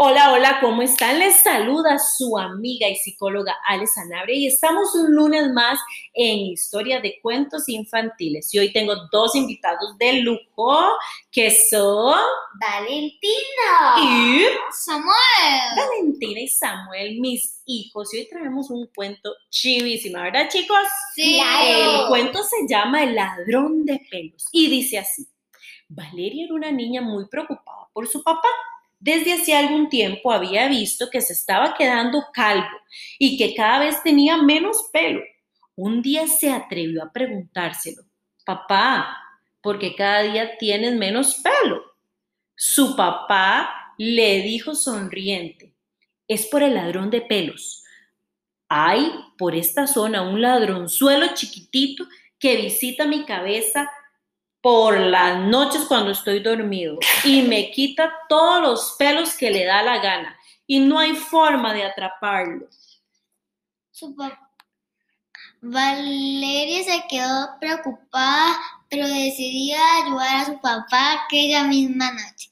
Hola, hola, ¿cómo están? Les saluda su amiga y psicóloga Ale Sanabria y estamos un lunes más en Historia de Cuentos Infantiles. Y hoy tengo dos invitados de lujo que son Valentina y Samuel. Valentina y Samuel, mis hijos. Y hoy traemos un cuento chivísimo, ¿verdad, chicos? Sí. El cuento se llama El ladrón de pelos y dice así. Valeria era una niña muy preocupada por su papá. Desde hacía algún tiempo había visto que se estaba quedando calvo y que cada vez tenía menos pelo. Un día se atrevió a preguntárselo, papá, ¿por qué cada día tienes menos pelo? Su papá le dijo sonriente, es por el ladrón de pelos. Hay por esta zona un ladronzuelo chiquitito que visita mi cabeza por las noches cuando estoy dormido y me quita todos los pelos que le da la gana y no hay forma de atraparlo. Su. Valeria se quedó preocupada, pero decidió ayudar a su papá aquella misma noche.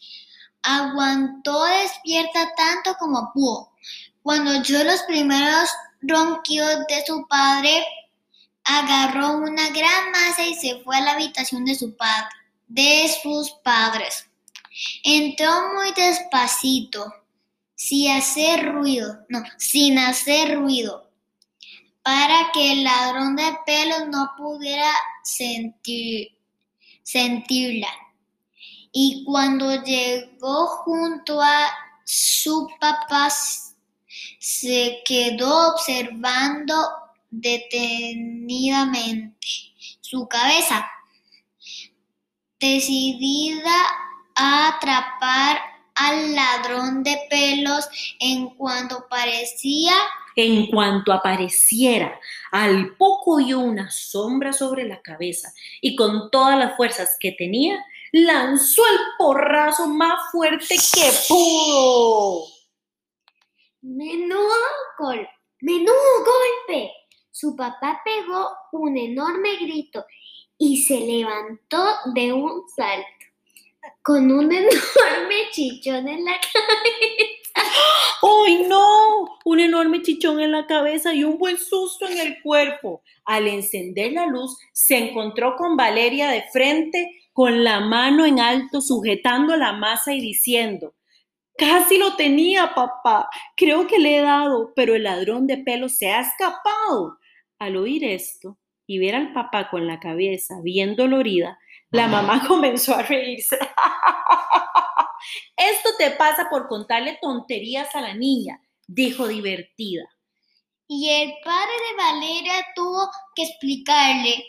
Aguantó despierta tanto como pudo. Cuando oyó los primeros ronquidos de su padre, agarró una gran masa y se fue a la habitación de su padre, de sus padres. Entró muy despacito, sin hacer ruido, no, sin hacer ruido, para que el ladrón de pelos no pudiera sentir, sentirla. Y cuando llegó junto a su papá, se quedó observando detenidamente su cabeza, decidida a atrapar al ladrón de pelos en cuanto parecía En cuanto apareciera, al poco oyó una sombra sobre la cabeza y con todas las fuerzas que tenía, lanzó el porrazo más fuerte que pudo. menudo golpe, menudo golpe. Papá pegó un enorme grito y se levantó de un salto con un enorme chichón en la cabeza. ¡Ay, no! Un enorme chichón en la cabeza y un buen susto en el cuerpo. Al encender la luz, se encontró con Valeria de frente, con la mano en alto, sujetando la masa y diciendo, Casi lo tenía, papá. Creo que le he dado, pero el ladrón de pelo se ha escapado. Al oír esto y ver al papá con la cabeza bien dolorida, la mamá comenzó a reírse. Esto te pasa por contarle tonterías a la niña, dijo divertida. Y el padre de Valeria tuvo que explicarle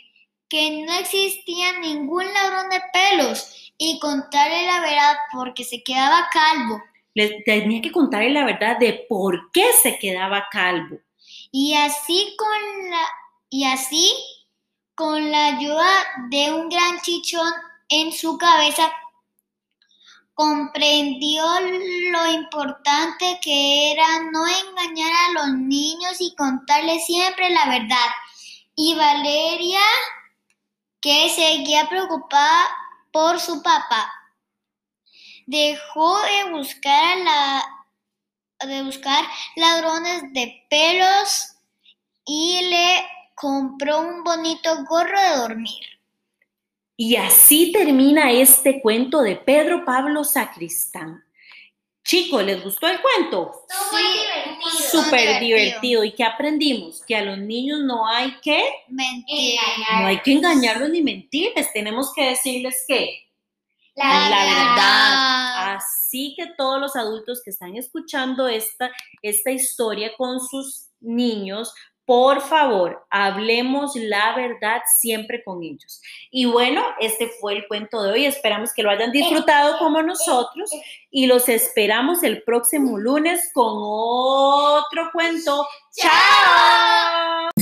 que no existía ningún ladrón de pelos y contarle la verdad porque se quedaba calvo. Le tenía que contarle la verdad de por qué se quedaba calvo. Y así con la y así con la ayuda de un gran chichón en su cabeza comprendió lo importante que era no engañar a los niños y contarles siempre la verdad. Y Valeria, que seguía preocupada por su papá, dejó de buscar a la de buscar ladrones de pelos y le compró un bonito gorro de dormir. Y así termina este cuento de Pedro Pablo Sacristán. Chicos, ¿les gustó el cuento? Muy divertido. Súper divertido. ¿Y qué aprendimos? Que a los niños no hay que, Mentira. no hay que engañarlos ni mentirles. Tenemos que decirles que La, la verdad. verdad. Así que todos los adultos que están escuchando esta, esta historia con sus niños, por favor, hablemos la verdad siempre con ellos. Y bueno, este fue el cuento de hoy. Esperamos que lo hayan disfrutado como nosotros y los esperamos el próximo lunes con otro cuento. ¡Chao!